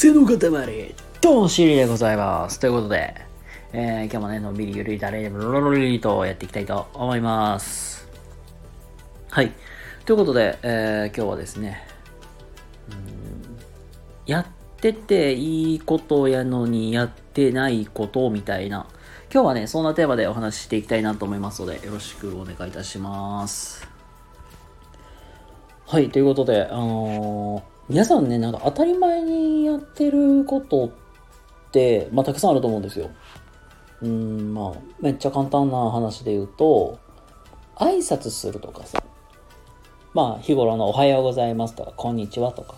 背の塊、どうしりでございます。ということで、えー、今日もね、のんびりゆるりだれ、ロロロリとやっていきたいと思います。はい。ということで、えー、今日はですね、やってていいことやのにやってないことみたいな、今日はね、そんなテーマでお話ししていきたいなと思いますので、よろしくお願いいたします。はい、ということで、あのー皆さんね、なんか当たり前にやってることって、まあ、たくさんあると思うんですよ。うん、まあ、めっちゃ簡単な話で言うと、挨拶するとかさ、まあ、日頃のおはようございますとか、こんにちはとか。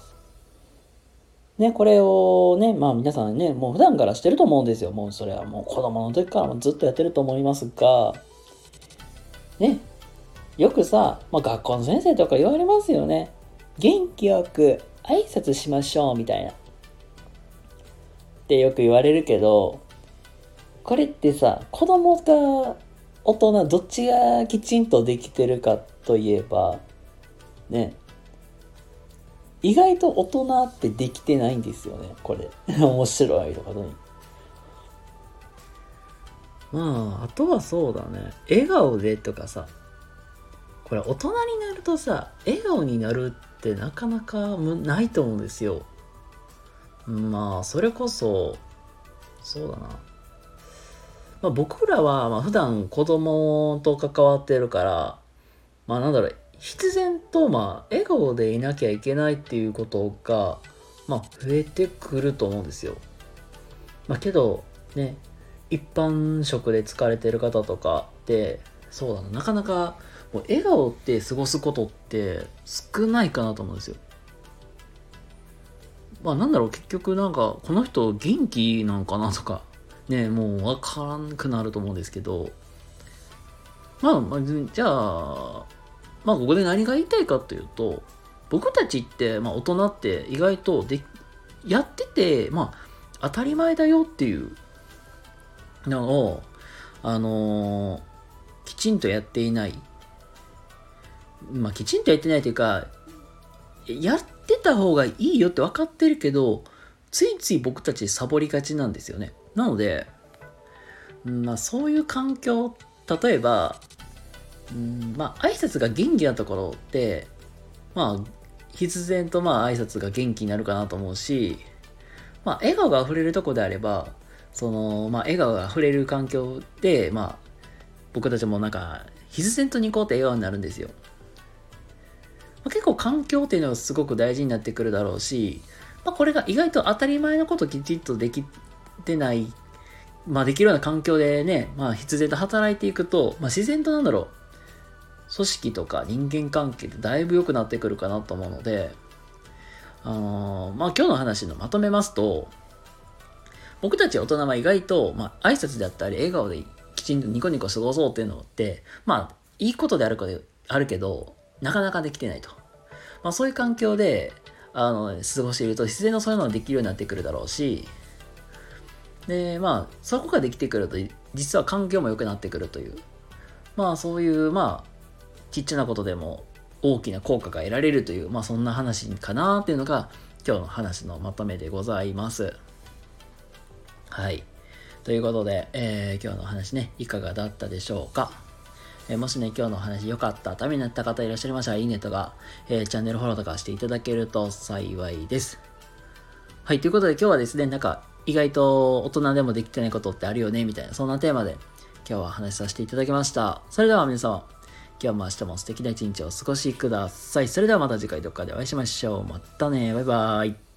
ね、これをね、まあ皆さんね、もう普段からしてると思うんですよ。もうそれはもう子供の時からもずっとやってると思いますが、ね、よくさ、まあ、学校の先生とか言われますよね。元気よく挨拶しましょうみたいな。ってよく言われるけど、これってさ、子供か大人どっちがきちんとできてるかといえば、ね、意外と大人ってできてないんですよね、これ。面白いことに。まあ、あとはそうだね。笑顔でとかさ、これ大人になるとさ、笑顔になるってなかなかないと思うんですよ。まあ、それこそ、そうだな。まあ、僕らは、まあ、普段子供と関わってるから、まあなんだろう、必然と、まあ、笑顔でいなきゃいけないっていうことが、まあ、増えてくると思うんですよ。まあけど、ね、一般職で疲れてる方とかって、そうだな、なかなか、もう笑顔って過ごすことって少ないかなと思うんですよ。まあなんだろう、結局なんか、この人元気なんかなとか、ね、もうわからんくなると思うんですけど、まあ、まあ、じゃあ、まあここで何が言いたいかというと、僕たちって、まあ大人って意外とで、やってて、まあ当たり前だよっていうのを、あのきちんとやっていない。まあきちんとやってないというか、やってた方がいいよって分かってるけど、ついつい僕たちサボりがちなんですよね。なので、まあそういう環境、例えば、うんまあ挨拶が元気なところって、まあ必然とまあ挨拶が元気になるかなと思うし、まあ笑顔が溢れるとこであれば、その、まあ笑顔が溢れる環境で、まあ僕たちもなんか必然とニコって笑顔になるんですよ。結構環境っていうのがすごく大事になってくるだろうし、まあ、これが意外と当たり前のこときちっとできてない、まあ、できるような環境でね、まあ、必然と働いていくと、まあ、自然となんだろう、組織とか人間関係ってだいぶ良くなってくるかなと思うので、あのーまあ、今日の話のまとめますと、僕たち大人は意外と、まあ、挨拶であったり、笑顔できちんとニコニコ過ごそうっていうのって、まあ、いいことであるかであるけど、なかなかできてないと。まあ、そういう環境で、あの、過ごしていると、自然とそういうのができるようになってくるだろうし、で、まあ、そこができてくると、実は環境も良くなってくるという、まあ、そういう、まあ、ちっちゃなことでも大きな効果が得られるという、まあ、そんな話かなっていうのが、今日の話のまとめでございます。はい。ということで、えー今日の話ね、いかがだったでしょうか？えーもしね、今日のお話良かった、ためになった方いらっしゃいましたら、いいねとか、えーチャンネルフォローとかしていただけると幸いです。はい、ということで今日はですね、なんか、意外と大人でもできてないことってあるよね、みたいな、そんなテーマで今日は話させていただきました。それでは皆様、今日も明日も素敵な一日をお過ごしください。それではまた次回どっかでお会いしましょう。またね、バイバーイ。